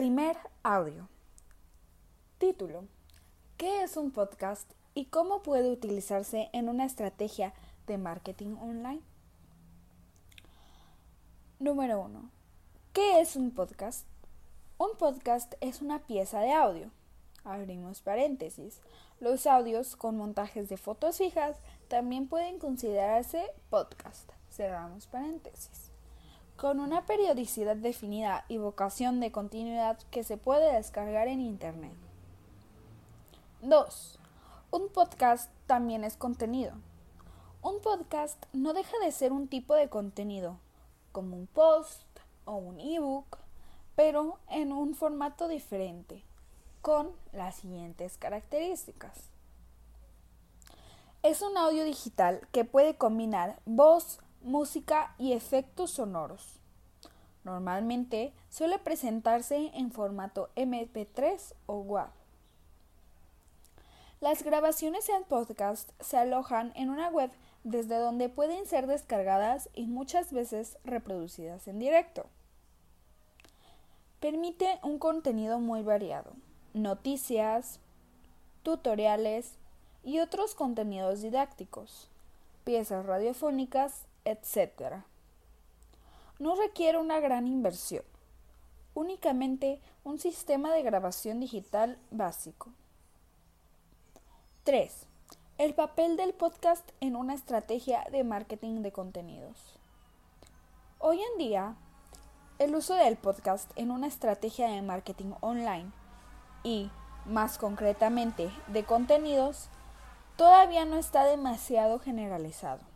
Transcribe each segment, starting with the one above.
Primer audio. Título. ¿Qué es un podcast y cómo puede utilizarse en una estrategia de marketing online? Número 1. ¿Qué es un podcast? Un podcast es una pieza de audio. Abrimos paréntesis. Los audios con montajes de fotos fijas también pueden considerarse podcast. Cerramos paréntesis con una periodicidad definida y vocación de continuidad que se puede descargar en Internet. 2. Un podcast también es contenido. Un podcast no deja de ser un tipo de contenido, como un post o un ebook, pero en un formato diferente, con las siguientes características. Es un audio digital que puede combinar voz, música y efectos sonoros. Normalmente suele presentarse en formato MP3 o WAV. Las grabaciones en podcast se alojan en una web desde donde pueden ser descargadas y muchas veces reproducidas en directo. Permite un contenido muy variado, noticias, tutoriales y otros contenidos didácticos, piezas radiofónicas etc. No requiere una gran inversión, únicamente un sistema de grabación digital básico. 3. El papel del podcast en una estrategia de marketing de contenidos. Hoy en día, el uso del podcast en una estrategia de marketing online y, más concretamente, de contenidos, todavía no está demasiado generalizado.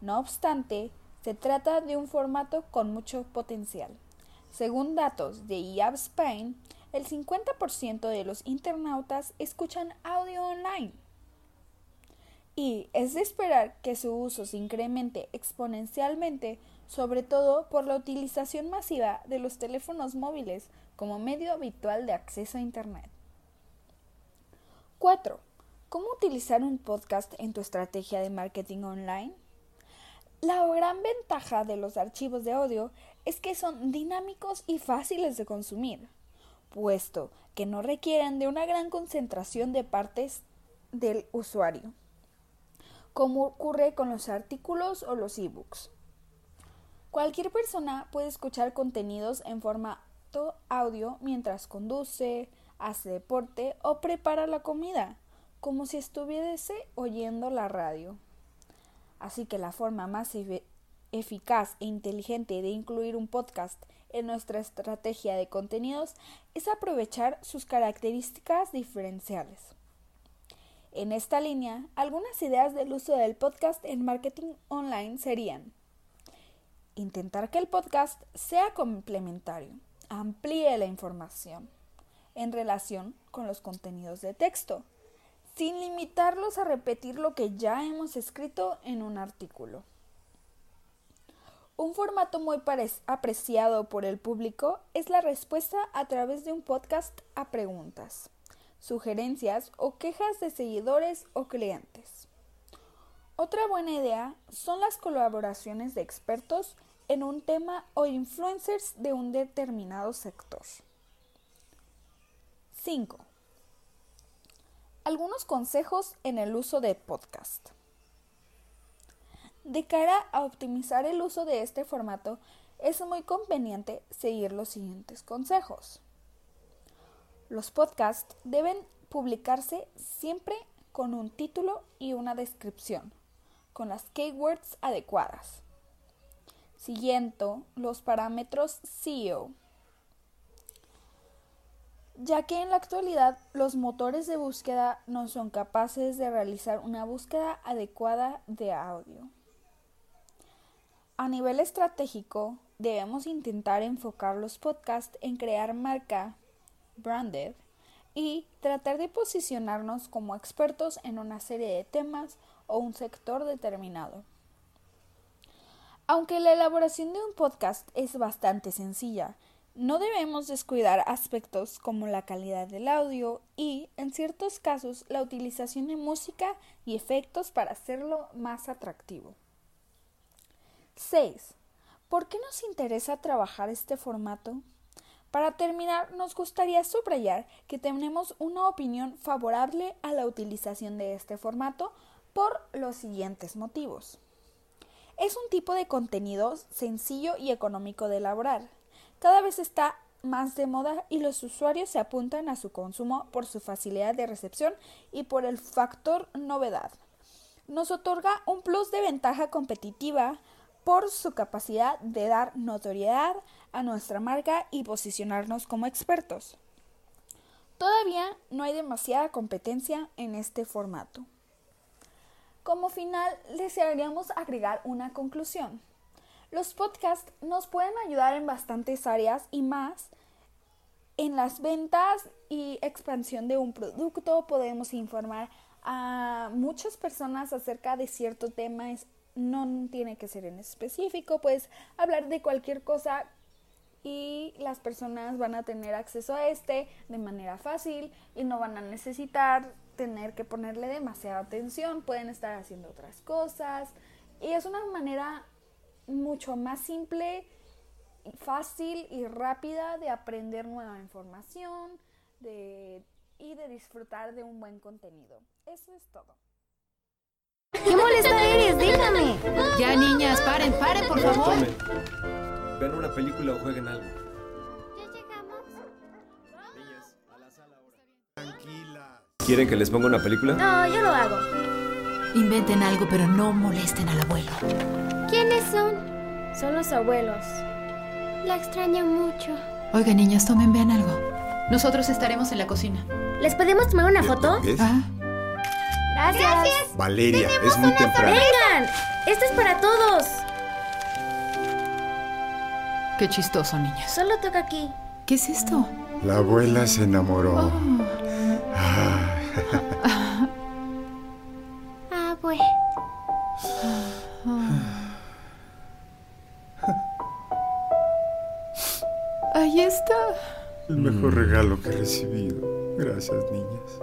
No obstante, se trata de un formato con mucho potencial. Según datos de IAB Spain, el 50% de los internautas escuchan audio online. Y es de esperar que su uso se incremente exponencialmente, sobre todo por la utilización masiva de los teléfonos móviles como medio habitual de acceso a Internet. 4. ¿Cómo utilizar un podcast en tu estrategia de marketing online? La gran ventaja de los archivos de audio es que son dinámicos y fáciles de consumir, puesto que no requieren de una gran concentración de partes del usuario, como ocurre con los artículos o los ebooks. Cualquier persona puede escuchar contenidos en formato audio mientras conduce, hace deporte o prepara la comida, como si estuviese oyendo la radio. Así que la forma más eficaz e inteligente de incluir un podcast en nuestra estrategia de contenidos es aprovechar sus características diferenciales. En esta línea, algunas ideas del uso del podcast en marketing online serían intentar que el podcast sea complementario, amplíe la información en relación con los contenidos de texto, sin limitarlos a repetir lo que ya hemos escrito en un artículo. Un formato muy apreciado por el público es la respuesta a través de un podcast a preguntas, sugerencias o quejas de seguidores o clientes. Otra buena idea son las colaboraciones de expertos en un tema o influencers de un determinado sector. 5. Algunos consejos en el uso de podcast. De cara a optimizar el uso de este formato, es muy conveniente seguir los siguientes consejos. Los podcasts deben publicarse siempre con un título y una descripción, con las keywords adecuadas. Siguiendo los parámetros SEO ya que en la actualidad los motores de búsqueda no son capaces de realizar una búsqueda adecuada de audio. A nivel estratégico, debemos intentar enfocar los podcasts en crear marca, branded, y tratar de posicionarnos como expertos en una serie de temas o un sector determinado. Aunque la elaboración de un podcast es bastante sencilla, no debemos descuidar aspectos como la calidad del audio y, en ciertos casos, la utilización de música y efectos para hacerlo más atractivo. 6. ¿Por qué nos interesa trabajar este formato? Para terminar, nos gustaría subrayar que tenemos una opinión favorable a la utilización de este formato por los siguientes motivos. Es un tipo de contenido sencillo y económico de elaborar. Cada vez está más de moda y los usuarios se apuntan a su consumo por su facilidad de recepción y por el factor novedad. Nos otorga un plus de ventaja competitiva por su capacidad de dar notoriedad a nuestra marca y posicionarnos como expertos. Todavía no hay demasiada competencia en este formato. Como final, desearíamos agregar una conclusión. Los podcasts nos pueden ayudar en bastantes áreas y más. En las ventas y expansión de un producto. Podemos informar a muchas personas acerca de cierto tema. No tiene que ser en específico, puedes hablar de cualquier cosa y las personas van a tener acceso a este de manera fácil y no van a necesitar tener que ponerle demasiada atención, pueden estar haciendo otras cosas. Y es una manera mucho más simple, fácil y rápida de aprender nueva información y de disfrutar de un buen contenido. Eso es todo. ¡Qué molesta eres! ¡Déjame! Ya, niñas, paren, paren, por favor. Ven una película o jueguen algo. ¿Ya llegamos? Niñas, a la sala ahora. Tranquila. ¿Quieren que les ponga una película? No, yo lo hago. Inventen algo, pero no molesten al abuelo. ¿Quiénes son? Son los abuelos. La extraño mucho. Oiga, niñas, tomen, vean algo. Nosotros estaremos en la cocina. ¿Les podemos tomar una foto? Ah, Gracias. Valeria, es muy temprano. ¡Vengan! ¡Esto es para todos! qué chistoso, niñas. Solo toca aquí. ¿Qué es esto? La abuela se enamoró. Ah, Ah, el mejor regalo que he recibido. Gracias, niñas.